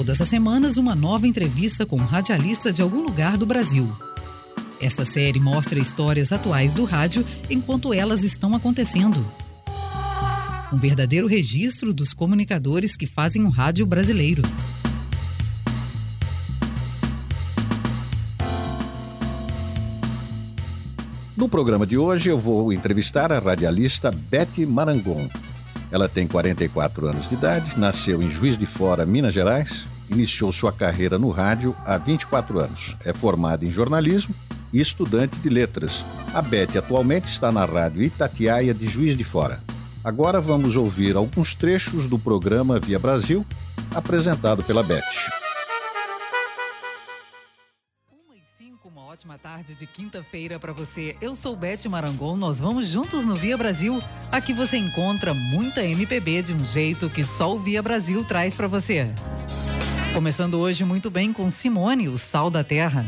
Todas as semanas, uma nova entrevista com um radialista de algum lugar do Brasil. Esta série mostra histórias atuais do rádio enquanto elas estão acontecendo. Um verdadeiro registro dos comunicadores que fazem o rádio brasileiro. No programa de hoje eu vou entrevistar a radialista Betty Marangon. Ela tem 44 anos de idade, nasceu em Juiz de Fora, Minas Gerais, iniciou sua carreira no rádio há 24 anos. É formada em jornalismo e estudante de letras. A Beth atualmente está na rádio Itatiaia de Juiz de Fora. Agora vamos ouvir alguns trechos do programa Via Brasil, apresentado pela Beth. Tarde de quinta-feira para você. Eu sou Beth Marangon, nós vamos juntos no Via Brasil. Aqui você encontra muita MPB de um jeito que só o Via Brasil traz para você. Começando hoje muito bem com Simone, o Sal da Terra.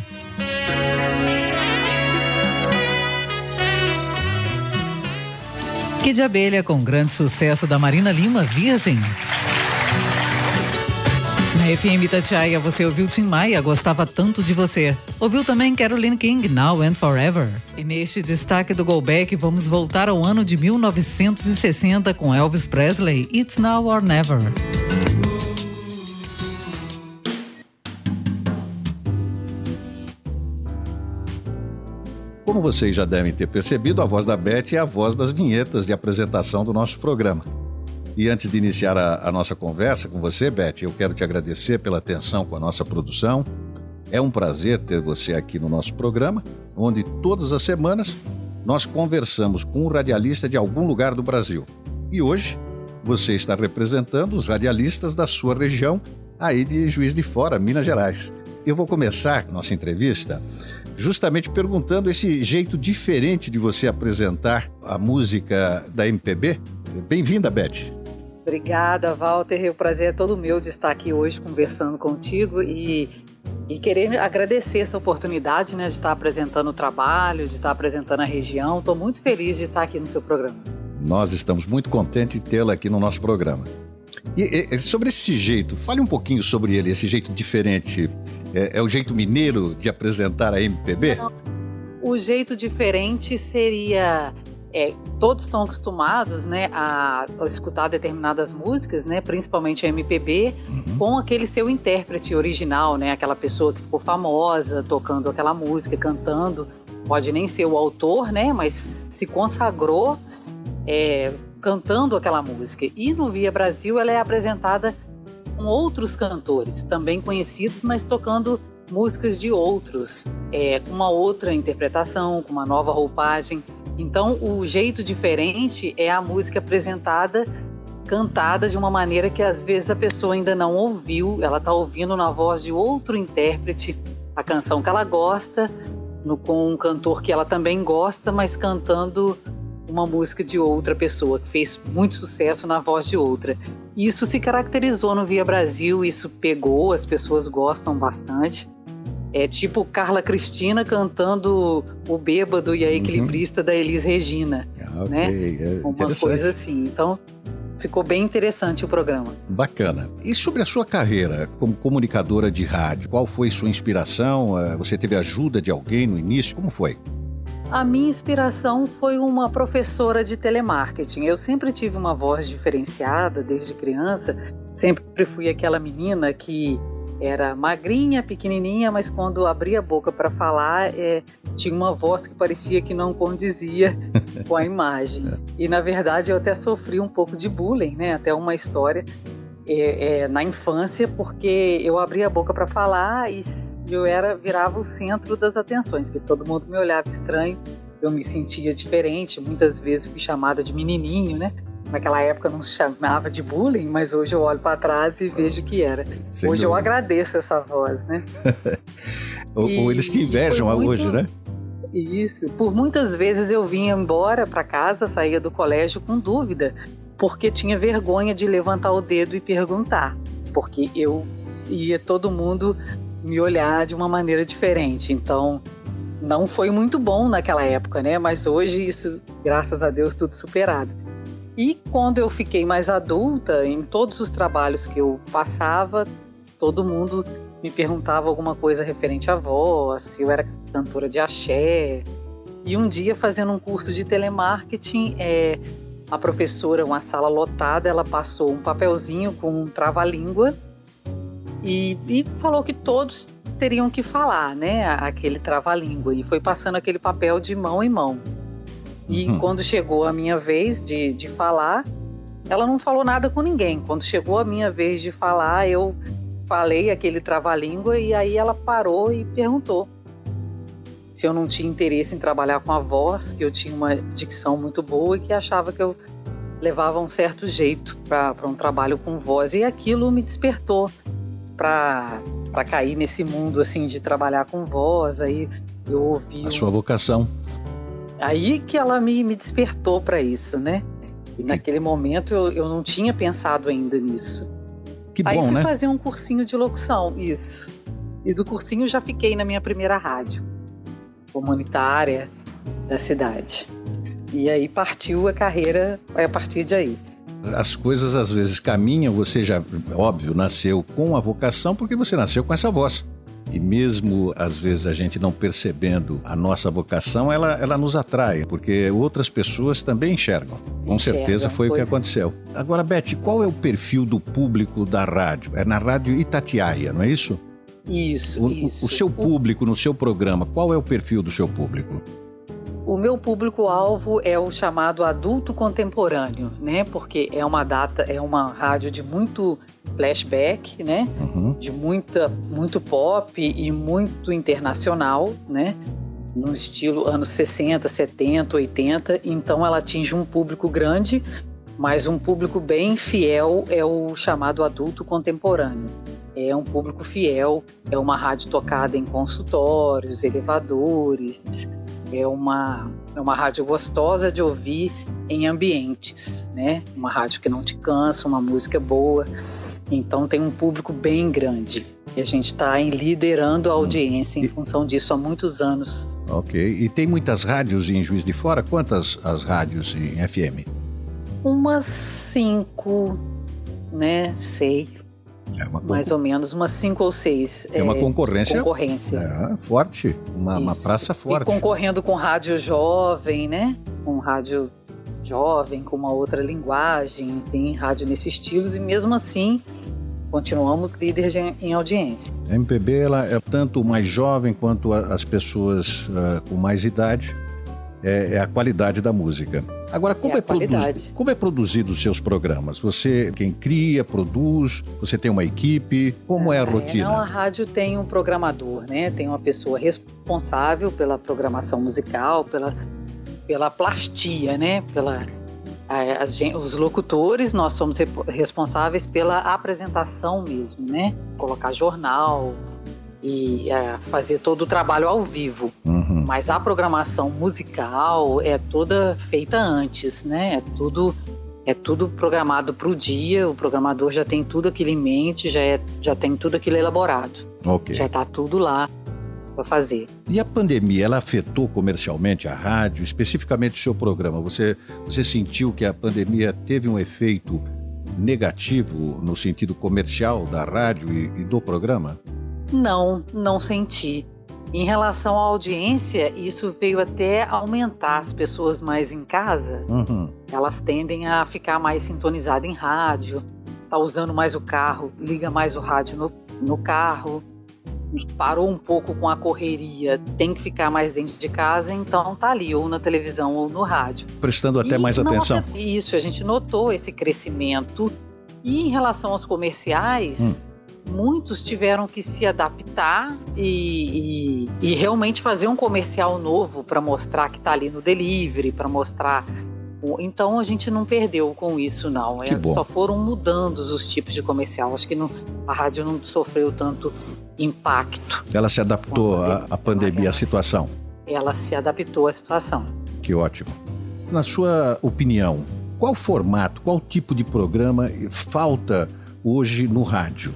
Que de abelha com grande sucesso da Marina Lima, Virgem. Na FM Itatiaia você ouviu Tim Maia, gostava tanto de você. Ouviu também Caroline King, Now and Forever. E neste destaque do Go Back, vamos voltar ao ano de 1960 com Elvis Presley, It's Now or Never. Como vocês já devem ter percebido, a voz da Beth é a voz das vinhetas de apresentação do nosso programa. E antes de iniciar a, a, nossa conversa com você, Beth, eu quero te agradecer pela atenção com a nossa produção. É um prazer ter você aqui no nosso programa, onde todas as semanas nós conversamos com um radialista de algum lugar do Brasil. E hoje você está representando os radialistas da sua região, aí de Juiz de Fora, Minas Gerais. Eu vou começar nossa entrevista justamente perguntando esse jeito diferente de você apresentar a música da MPB. Bem-vinda, Beth. Obrigada, Walter. O prazer é todo meu de estar aqui hoje conversando contigo e, e querer agradecer essa oportunidade né, de estar apresentando o trabalho, de estar apresentando a região. Estou muito feliz de estar aqui no seu programa. Nós estamos muito contentes de tê-la aqui no nosso programa. E, e, sobre esse jeito, fale um pouquinho sobre ele, esse jeito diferente. É, é o jeito mineiro de apresentar a MPB? O jeito diferente seria é, todos estão acostumados né, a, a, escutar determinadas músicas, né, principalmente a MPB, uhum. com aquele seu intérprete original, né, aquela pessoa que ficou famosa tocando aquela música, cantando. Pode nem ser o autor, né, mas se consagrou é, cantando aquela música. E no Via Brasil ela é apresentada com outros cantores, também conhecidos, mas tocando músicas de outros, é, com uma outra interpretação, com uma nova roupagem. Então, o jeito diferente é a música apresentada, cantada de uma maneira que às vezes a pessoa ainda não ouviu, ela está ouvindo na voz de outro intérprete a canção que ela gosta, no, com um cantor que ela também gosta, mas cantando uma música de outra pessoa, que fez muito sucesso na voz de outra. Isso se caracterizou no Via Brasil, isso pegou, as pessoas gostam bastante. É tipo Carla Cristina cantando o Bêbado e a uhum. Equilibrista uhum. da Elis Regina. Ah, né? É uma coisa assim. Então, ficou bem interessante o programa. Bacana. E sobre a sua carreira como comunicadora de rádio, qual foi sua inspiração? Eh, você teve ajuda de alguém no início? Como foi? A minha inspiração foi uma professora de telemarketing. Eu sempre tive uma voz diferenciada desde criança. Sempre fui aquela menina que era magrinha, pequenininha, mas quando abria a boca para falar, é, tinha uma voz que parecia que não condizia com a imagem. E na verdade eu até sofri um pouco de bullying, né? Até uma história é, é, na infância, porque eu abria a boca para falar e eu era virava o centro das atenções, que todo mundo me olhava estranho, eu me sentia diferente, muitas vezes fui chamada de menininho, né? Naquela época não se chamava de bullying, mas hoje eu olho para trás e vejo que era. Sem hoje dúvida. eu agradeço essa voz, né? ou, e, ou, eles te invejam muito... hoje, né? Isso. Por muitas vezes eu vinha embora para casa, saía do colégio com dúvida porque tinha vergonha de levantar o dedo e perguntar, porque eu ia todo mundo me olhar de uma maneira diferente. Então, não foi muito bom naquela época, né? Mas hoje isso, graças a Deus, tudo superado. E quando eu fiquei mais adulta, em todos os trabalhos que eu passava, todo mundo me perguntava alguma coisa referente à voz, se eu era cantora de axé. E um dia, fazendo um curso de telemarketing, é, a professora, uma sala lotada, ela passou um papelzinho com um trava-língua e, e, falou que todos teriam que falar, né, aquele trava-língua. E foi passando aquele papel de mão em mão. E uhum. quando chegou a minha vez de, de falar, ela não falou nada com ninguém. Quando chegou a minha vez de falar, eu falei aquele trava-língua e aí ela parou e perguntou se eu não tinha interesse em trabalhar com a voz, que eu tinha uma dicção muito boa e que achava que eu levava um certo jeito para um trabalho com voz. E aquilo me despertou para cair nesse mundo assim de trabalhar com voz. Aí eu ouvi. A um... sua vocação. Aí que ela me, me despertou para isso, né? E naquele momento eu, eu não tinha pensado ainda nisso. Que bom, Aí fui né? fazer um cursinho de locução, isso. E do cursinho já fiquei na minha primeira rádio comunitária da cidade. E aí partiu a carreira a partir de aí. As coisas às vezes caminham, você já, óbvio, nasceu com a vocação porque você nasceu com essa voz. E mesmo às vezes a gente não percebendo a nossa vocação, ela, ela nos atrai, porque outras pessoas também enxergam. Com certeza foi o que é. aconteceu. Agora, Beth, qual é o perfil do público da rádio? É na Rádio Itatiaia, não é isso? Isso, o, isso. O seu público no seu programa, qual é o perfil do seu público? O meu público-alvo é o chamado adulto contemporâneo, né? Porque é uma data, é uma rádio de muito flashback, né? Uhum. De muita, muito pop e muito internacional, né? No estilo anos 60, 70, 80. Então ela atinge um público grande, mas um público bem fiel é o chamado adulto contemporâneo. É um público fiel, é uma rádio tocada em consultórios, elevadores, é uma, é uma rádio gostosa de ouvir em ambientes, né? Uma rádio que não te cansa, uma música boa. Então tem um público bem grande. E a gente está liderando a audiência em função disso há muitos anos. Ok. E tem muitas rádios em Juiz de Fora? Quantas as rádios em FM? Umas cinco, né? Seis, é mais ou menos, umas cinco ou seis. É uma concorrência. Concorrência. É, forte. Uma, uma, praça forte. E concorrendo com rádio jovem, né? Com rádio jovem, com uma outra linguagem, tem rádio nesses estilos, e mesmo assim continuamos líderes em audiência. A MPB ela é tanto mais jovem quanto as pessoas uh, com mais idade. É, é, a qualidade da música. Agora, como é, é como é produzido os seus programas? Você quem cria, produz? Você tem uma equipe? Como ah, é a rotina? Não, a rádio tem um programador, né? Tem uma pessoa responsável pela programação musical, pela, pela plastia, né? Pela a, a, os locutores, nós somos responsáveis pela apresentação mesmo, né? Colocar jornal, e é, fazer todo o trabalho ao vivo. Uhum. Mas a programação musical é toda feita antes, né? É tudo é tudo programado para o dia. O programador já tem tudo aquilo em mente, já, é, já tem tudo aquilo elaborado. Okay. Já está tudo lá para fazer. E a pandemia, ela afetou comercialmente a rádio, especificamente o seu programa? Você, você sentiu que a pandemia teve um efeito negativo no sentido comercial da rádio e, e do programa? Não, não senti. Em relação à audiência, isso veio até aumentar as pessoas mais em casa. Uhum. Elas tendem a ficar mais sintonizadas em rádio, tá usando mais o carro, liga mais o rádio no, no carro, parou um pouco com a correria, tem que ficar mais dentro de casa, então tá ali, ou na televisão ou no rádio. Prestando até e mais atenção. Isso, a gente notou esse crescimento. E em relação aos comerciais. Hum muitos tiveram que se adaptar e, e, e realmente fazer um comercial novo para mostrar que está ali no delivery, para mostrar. Então a gente não perdeu com isso, não. É, só foram mudando os tipos de comercial. Acho que não, a rádio não sofreu tanto impacto. Ela se adaptou à pandemia, à situação. Ela se adaptou à situação. Que ótimo. Na sua opinião, qual formato, qual tipo de programa falta hoje no rádio?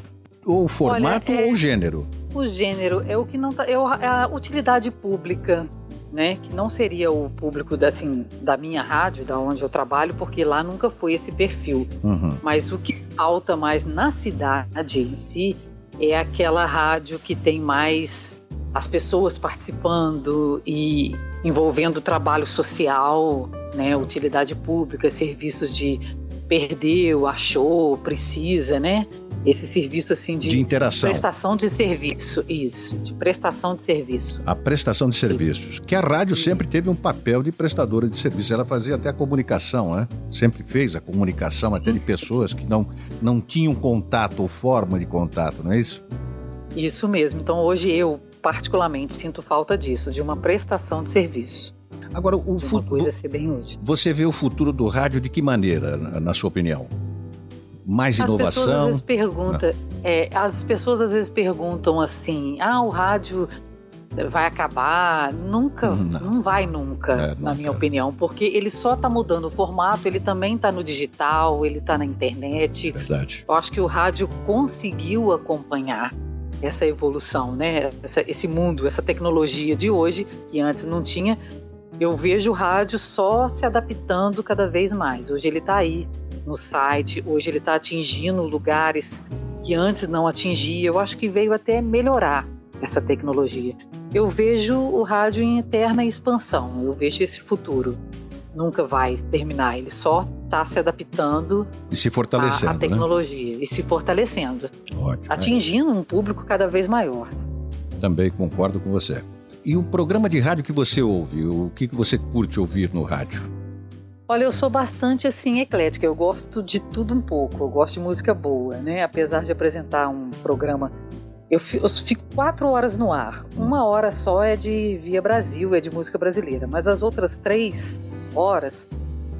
Ou o formato Olha, é, ou o gênero? O gênero é o que não tá. É a utilidade pública. Né, que não seria o público da, assim, da minha rádio, da onde eu trabalho, porque lá nunca foi esse perfil. Uhum. Mas o que falta mais na cidade em si é aquela rádio que tem mais as pessoas participando e envolvendo trabalho social, né, utilidade pública, serviços de perdeu, achou, precisa, né? Esse serviço assim de, de interação. prestação de serviço, isso, de prestação de serviço. A prestação de serviços, que a rádio sempre teve um papel de prestadora de serviço. Ela fazia até a comunicação, né? Sempre fez a comunicação até de pessoas que não não tinham contato ou forma de contato, não é isso? Isso mesmo. Então hoje eu particularmente sinto falta disso, de uma prestação de serviço. Agora, o futuro. Você vê o futuro do rádio de que maneira, na sua opinião? Mais inovação? As pessoas às vezes perguntam, ah. é, as pessoas às vezes perguntam assim: ah, o rádio vai acabar? Nunca, não, não vai nunca, é, na minha opinião, porque ele só está mudando o formato, ele também está no digital, ele está na internet. Verdade. Eu acho que o rádio conseguiu acompanhar essa evolução, né? Essa, esse mundo, essa tecnologia de hoje que antes não tinha, eu vejo o rádio só se adaptando cada vez mais. Hoje ele está aí no site, hoje ele está atingindo lugares que antes não atingia. Eu acho que veio até melhorar essa tecnologia. Eu vejo o rádio em eterna expansão, eu vejo esse futuro. Nunca vai terminar, ele só está se adaptando e se fortalecendo, à, né? tecnologia né? e se fortalecendo, Ótimo, atingindo é. um público cada vez maior. Também concordo com você. E o programa de rádio que você ouve, o que, que você curte ouvir no rádio? Olha, eu sou bastante assim eclética, eu gosto de tudo um pouco, eu gosto de música boa, né? Apesar de apresentar um programa, eu fico, quatro horas no ar, uma hora só é de Via Brasil, é de música brasileira, mas as outras três horas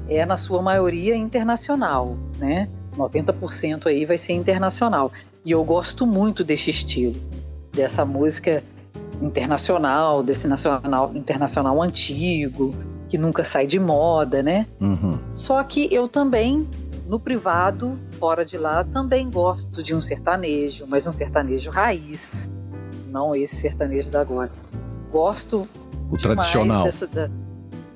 é na sua maioria internacional, né? 90% aí vai ser internacional. E eu gosto muito desse estilo, dessa música internacional, desse nacional internacional antigo, que nunca sai de moda, né? Uhum. Só que eu também, no privado, fora de lá, também gosto de um sertanejo, mas um sertanejo raiz, não esse sertanejo da agora. Gosto o tradicional. Dessa, da,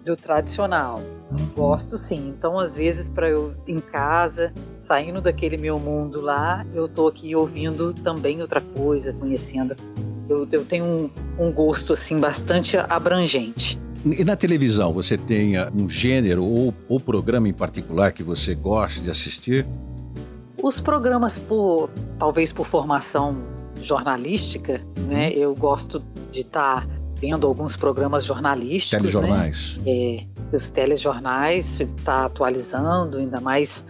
do tradicional. Uhum. Gosto sim. Então, às vezes, para eu em casa, saindo daquele meu mundo lá, eu tô aqui ouvindo também outra coisa, conhecendo eu, eu tenho um, um gosto assim bastante abrangente. E na televisão, você tem um gênero ou, ou programa em particular que você gosta de assistir? Os programas, por talvez por formação jornalística, uhum. né? Eu gosto de estar tá vendo alguns programas jornalísticos. Né? Telejornais. Né? É, os telejornais, está atualizando, ainda mais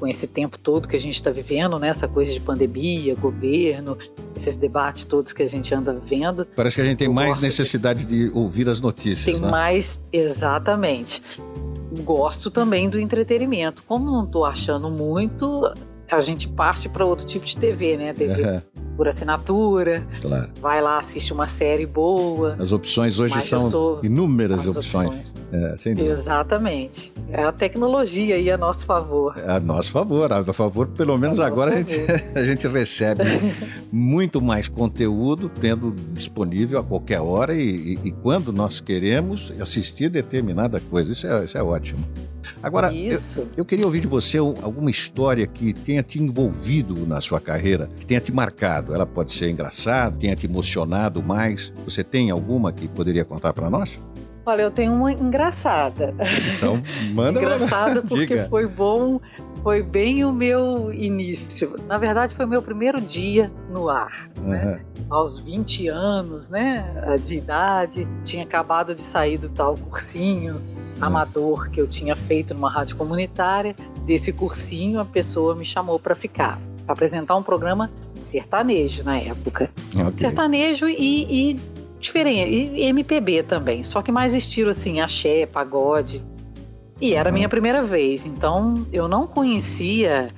com esse tempo todo que a gente está vivendo, né? Essa coisa de pandemia, governo, esses debates todos que a gente anda vendo. Parece que a gente tem mais necessidade de... de ouvir as notícias. Tem né? mais, exatamente. Gosto também do entretenimento. Como não estou achando muito, a gente parte para outro tipo de TV, né? TV uhum. por assinatura. Claro. Vai lá, assiste uma série boa. As opções hoje são inúmeras opções. opções. É, sem dúvida. Exatamente. É a tecnologia aí a nosso favor. É a nosso favor, a favor, pelo menos agora a gente, a gente recebe muito mais conteúdo tendo disponível a qualquer hora e, e, e quando nós queremos assistir determinada coisa. Isso é, isso é ótimo. Agora, eu, eu, queria ouvir de você alguma história que tenha te envolvido na sua carreira, que tenha te marcado. Ela pode ser engraçada, tenha te emocionado mais. Você tem alguma que poderia contar para nós? Olha, eu tenho uma engraçada. Então, manda Engraçada porque Diga. foi bom, foi bem o meu início. Na verdade, foi meu primeiro dia no ar, uhum. né? Aos 20 anos, né, de idade, tinha acabado de sair do tal cursinho amador que eu tinha feito numa rádio comunitária. Desse cursinho, a pessoa me chamou para ficar, para apresentar um programa sertanejo na época. Okay. Sertanejo e, e diferente. E MPB também, só que mais estilo assim, axé, pagode. E era a minha primeira vez, então eu não conhecia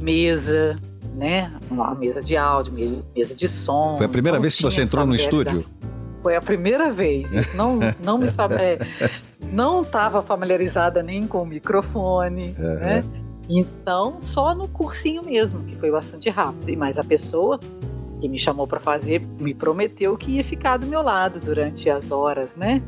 mesa, né? Uma mesa de áudio, mesa, mesa de som. Foi a primeira vez que você entrou no estúdio? Foi a primeira vez. Não, não me é, não estava familiarizada nem com o microfone, uhum. né? Então, só no cursinho mesmo, que foi bastante rápido. E mais a pessoa que me chamou para fazer me prometeu que ia ficar do meu lado durante as horas, né?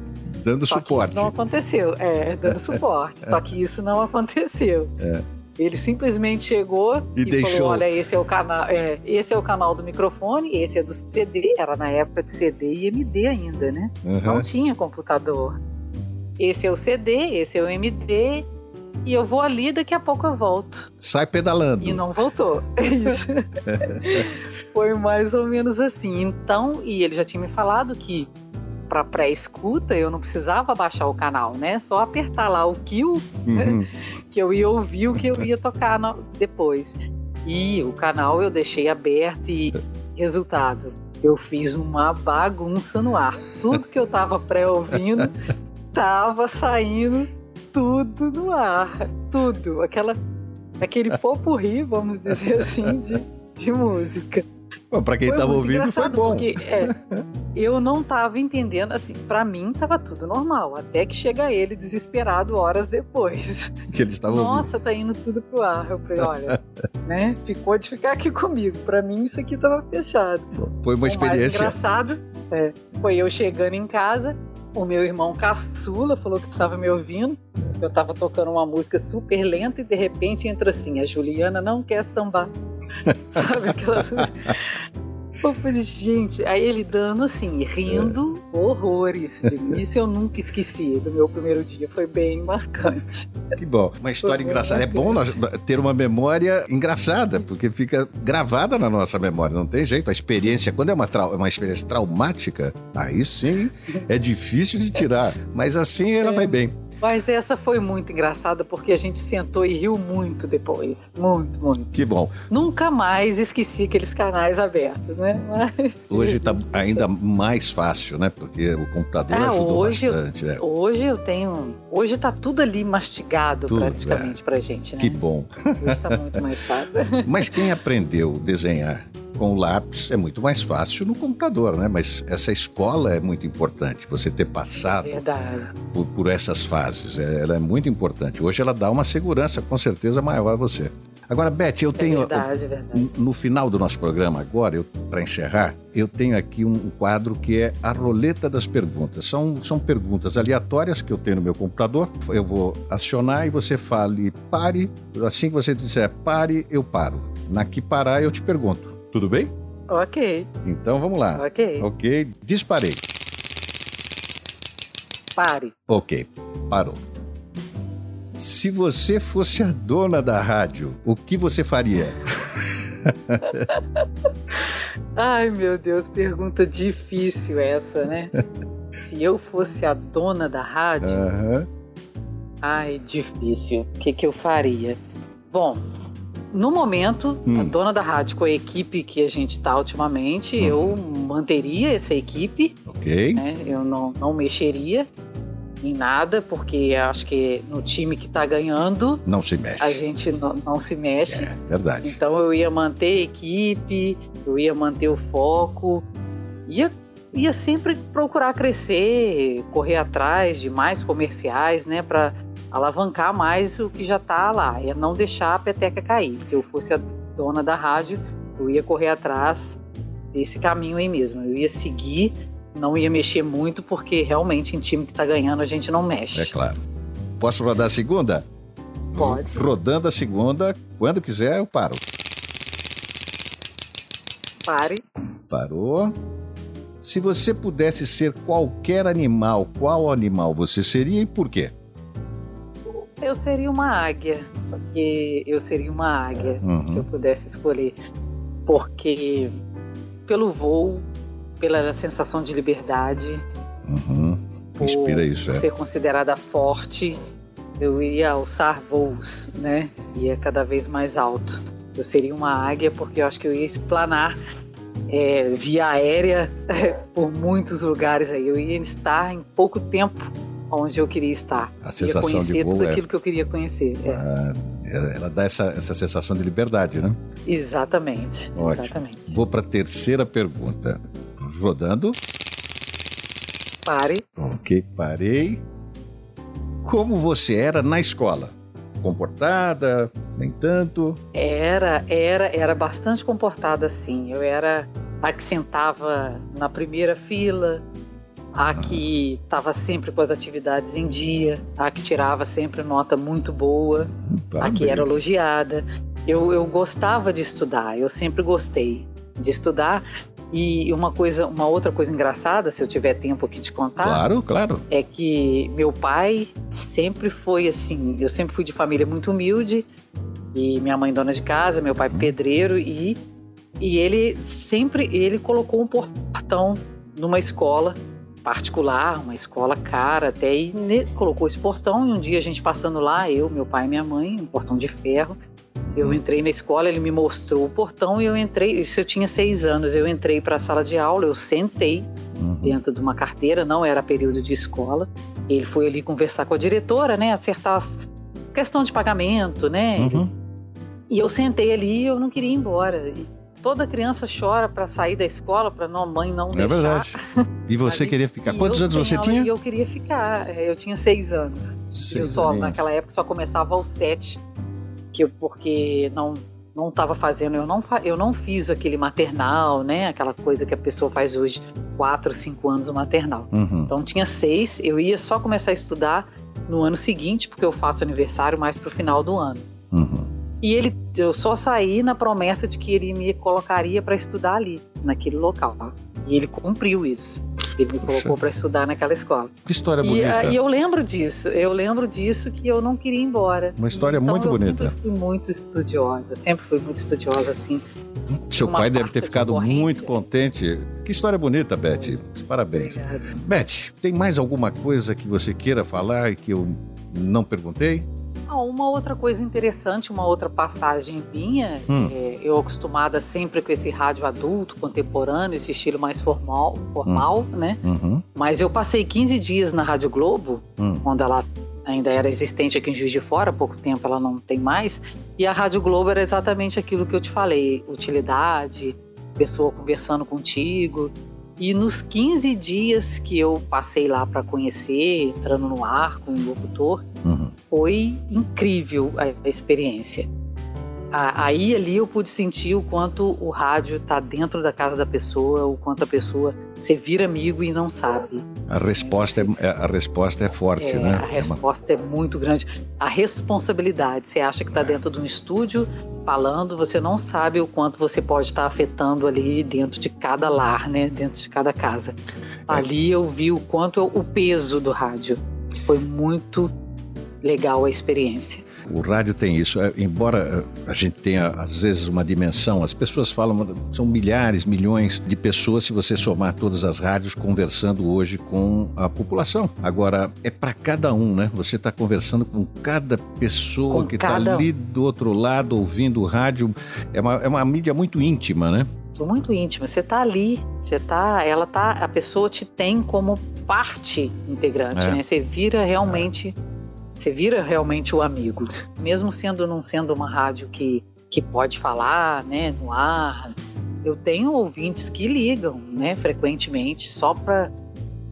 Dando Só suporte. isso não aconteceu. É, dando suporte. Só que isso não aconteceu. É. Ele simplesmente chegou e, e deixou. falou: olha, esse é o canal, é, esse é o canal do microfone, esse é do CD, era na época de CD e MD ainda, né? Uhum. Não tinha computador. Esse é o CD, esse é o MD, e eu vou ali, daqui a pouco eu volto. Sai pedalando. E não voltou. É isso. Foi mais ou menos assim. Então, e ele já tinha me falado que para pré-escuta eu não precisava baixar o canal, né? Só apertar lá o kill uhum. que eu ia ouvir o que eu ia tocar no... depois. E o canal eu deixei aberto e resultado, eu fiz uma bagunça no ar. Tudo que eu tava pré-ouvindo tava saindo tudo no ar, tudo, aquela aquele popurri, vamos dizer assim, de, de música. Para quem estava ouvindo foi bom. Porque, é, eu não estava entendendo, assim, para mim estava tudo normal, até que chega ele desesperado horas depois. Que ele estava Nossa, ouvindo. tá indo tudo pro ar. Eu falei, olha, né? Ficou de ficar aqui comigo. Para mim isso aqui estava fechado. Foi uma experiência. O mais engraçado é, foi eu chegando em casa, o meu irmão caçula falou que estava me ouvindo. Eu estava tocando uma música super lenta e de repente entra assim: a Juliana não quer sambar. Sabe aquelas. Eu falei, gente, aí ele dando assim, rindo. Horrores. Isso eu nunca esqueci do meu primeiro dia, foi bem marcante. Que bom. Uma história engraçada. Marcante. É bom nós ter uma memória engraçada, porque fica gravada na nossa memória, não tem jeito. A experiência, quando é uma, uma experiência traumática, aí sim é difícil de tirar, mas assim ela é. vai bem. Mas essa foi muito engraçada porque a gente sentou e riu muito depois. Muito, muito. Que bom. Nunca mais esqueci aqueles canais abertos, né? Mas, hoje está ainda mais fácil, né? Porque o computador ah, ajudou hoje bastante. Né? Hoje eu tenho. Hoje está tudo ali mastigado tudo, praticamente é. pra gente, né? Que bom. Hoje está muito mais fácil. Mas quem aprendeu a desenhar com o lápis é muito mais fácil no computador, né? Mas essa escola é muito importante, você ter passado por, por, essas fases. É, ela é muito importante. Hoje ela dá uma segurança com certeza maior a você. Agora, Beth, eu é tenho. É verdade, verdade. No final do nosso programa, agora, para encerrar, eu tenho aqui um quadro que é a roleta das perguntas. São, são perguntas aleatórias que eu tenho no meu computador. Eu vou acionar e você fale pare. Assim que você disser pare, eu paro. Na que parar, eu te pergunto. Tudo bem? Ok. Então vamos lá. Ok. Ok. Disparei. Pare. Ok. Parou. Se você fosse a dona da rádio, o que você faria? Ai, meu Deus, pergunta difícil essa, né? Se eu fosse a dona da rádio. Uhum. Ai, difícil. O que, que eu faria? Bom, no momento, hum. a dona da rádio com a equipe que a gente está ultimamente, hum. eu manteria essa equipe. Ok. Né? Eu não, não mexeria em nada, porque acho que no time que está ganhando. Não se mexe. A gente não, não se mexe. É, verdade. Então eu ia manter a equipe, eu ia manter o foco, ia, ia sempre procurar crescer, correr atrás de mais comerciais, né? Para alavancar mais o que já está lá, é não deixar a peteca cair. Se eu fosse a dona da rádio, eu ia correr atrás desse caminho aí mesmo. Eu ia seguir, não ia mexer muito, porque realmente em time que está ganhando a gente não mexe. É claro. Posso rodar a segunda? Pode. Rodando a segunda, quando quiser eu paro. Pare. Parou. Se você pudesse ser qualquer animal, qual animal você seria e por quê? Eu seria uma águia, porque eu seria uma águia uhum. se eu pudesse escolher. Porque pelo voo, pela sensação de liberdade, uhum. Inspira isso, por é. ser considerada forte, eu iria alçar voos, né? Ia cada vez mais alto. Eu seria uma águia porque eu acho que eu ia explanar é, via aérea por muitos lugares aí. Eu ia estar em pouco tempo onde eu queria estar. A sensação conhecer de voo tudo é... aquilo que eu queria conhecer. É. Ah, ela dá essa, essa sensação de liberdade, né? Exatamente. Ótimo. Exatamente. Vou para a terceira pergunta. Rodando. Pare. Ok, parei. Como você era na escola? Comportada? Nem tanto? Era, era, era bastante comportada, sim. Eu era a que sentava na primeira fila, a que estava sempre com as atividades em dia, a que tirava sempre nota muito boa, Parabéns. a que era elogiada. Eu, eu gostava de estudar, eu sempre gostei de estudar. E uma coisa, uma outra coisa engraçada, se eu tiver tempo aqui de contar, claro, claro, é que meu pai sempre foi assim, eu sempre fui de família muito humilde e minha mãe dona de casa, meu pai pedreiro e e ele sempre ele colocou um portão numa escola particular, uma escola cara até, e colocou esse portão. E um dia a gente passando lá, eu, meu pai e minha mãe, um portão de ferro. Eu hum. entrei na escola, ele me mostrou o portão e eu entrei. Isso eu tinha seis anos. Eu entrei para a sala de aula, eu sentei uhum. dentro de uma carteira, não era período de escola. Ele foi ali conversar com a diretora, né, acertar as questão de pagamento, né. Uhum. E eu sentei ali, e eu não queria ir embora. E Toda criança chora para sair da escola, para a mãe não é deixar. É verdade. E você queria ficar? Quantos anos você tinha? Eu queria ficar. É, eu tinha seis anos. Seis eu só anos. naquela época só começava aos sete, que eu, porque não não estava fazendo. Eu não eu não fiz aquele maternal, né? Aquela coisa que a pessoa faz hoje, quatro, cinco anos o maternal. Uhum. Então tinha seis. Eu ia só começar a estudar no ano seguinte, porque eu faço aniversário mais para o final do ano. Uhum. E ele, eu só saí na promessa de que ele me colocaria para estudar ali, naquele local. E ele cumpriu isso. Ele me colocou para estudar naquela escola. Que história bonita. E, e, eu lembro disso. Eu lembro disso que eu não queria ir embora. Uma história então, muito eu bonita. Eu sempre fui muito estudiosa. Sempre fui muito estudiosa, assim. Seu pai deve ter ficado muito contente. Que história bonita, Beth. Parabéns. Obrigada. Beth, tem mais alguma coisa que você queira falar e que eu não perguntei? Ah, uma outra coisa interessante, uma outra passagem minha, hum. é, eu acostumada sempre com esse rádio adulto, contemporâneo, esse estilo mais formal, formal hum. né? Uhum. Mas eu passei 15 dias na Rádio Globo, hum. quando ela ainda era existente aqui em Juiz de Fora, há pouco tempo ela não tem mais, e a Rádio Globo era exatamente aquilo que eu te falei, utilidade, pessoa conversando contigo, e nos 15 dias que eu passei lá para conhecer, entrando no ar com o locutor, uhum. foi incrível a experiência aí ali eu pude sentir o quanto o rádio está dentro da casa da pessoa, o quanto a pessoa se vira amigo e não sabe. A resposta é, a resposta é forte, é, né? A resposta é, uma... é, muito grande. A responsabilidade, você acha que está é. dentro de um estúdio falando, você não sabe o quanto você pode estar tá afetando ali dentro de cada lar, né? Dentro de cada casa. É. Ali eu vi o quanto o peso do rádio. Foi muito legal a experiência. O rádio tem isso, é, embora é, a gente tenha às vezes uma dimensão, as pessoas falam, são milhares, milhões de pessoas se você somar todas as rádios conversando hoje com a população. Agora, é para cada um, né? Você está conversando com cada pessoa com que está ali do outro lado ouvindo o rádio. É uma, é uma mídia muito íntima, né? muito íntima. Você está ali, você tá, ela tá, a pessoa te tem como parte integrante, é. né? Você vira realmente é você vira realmente o amigo. Mesmo sendo não sendo uma rádio que, que pode falar, né, no ar. Eu tenho ouvintes que ligam, né, frequentemente só para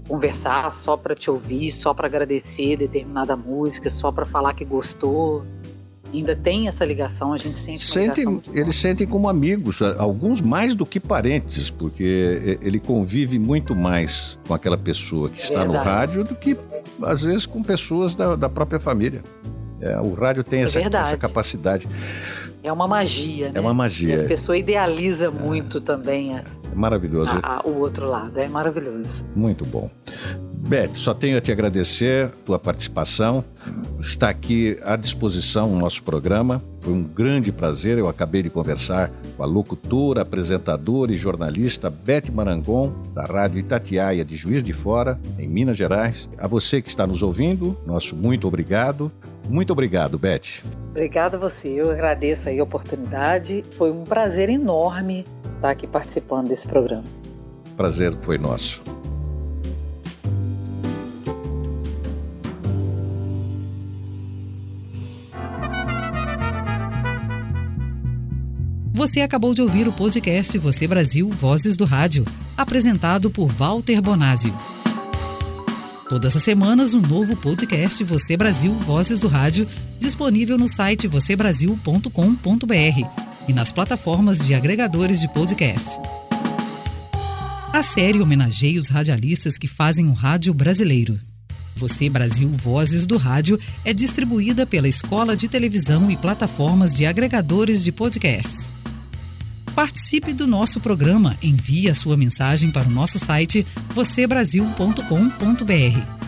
conversar, só para te ouvir, só para agradecer determinada música, só para falar que gostou. Ainda tem essa ligação, a gente sente sentem, Eles sentem como amigos, alguns mais do que parentes, porque ele convive muito mais com aquela pessoa que está Verdade. no rádio do que às vezes com pessoas da, da própria família. É, o rádio tem é essa, essa, capacidade. É uma magia, né? É uma magia. E a pessoa idealiza muito também a, é maravilhoso. A, a, o outro lado, é maravilhoso. Muito bom. Beth, só tenho a te agradecer tua participação. Está aqui à disposição o nosso programa. Foi um grande prazer. Eu acabei de conversar com a locutora, apresentadora e jornalista Beth Marangon, da Rádio Itatiaia de Juiz de Fora, em Minas Gerais. A você que está nos ouvindo, nosso muito obrigado. Muito obrigado, Beth. Obrigada a você. Eu agradeço aí a oportunidade. Foi um prazer enorme estar aqui participando desse programa. Prazer foi nosso. Você acabou de ouvir o podcast Você Brasil Vozes do Rádio, apresentado por Walter Bonazio. Todas as semanas, um novo podcast Você Brasil Vozes do Rádio, disponível no site vocêbrasil.com.br e nas plataformas de agregadores de podcast. A série homenageia os radialistas que fazem o rádio brasileiro. Você Brasil Vozes do Rádio é distribuída pela Escola de Televisão e plataformas de agregadores de podcasts. Participe do nosso programa. Envie a sua mensagem para o nosso site vocêbrasil.com.br.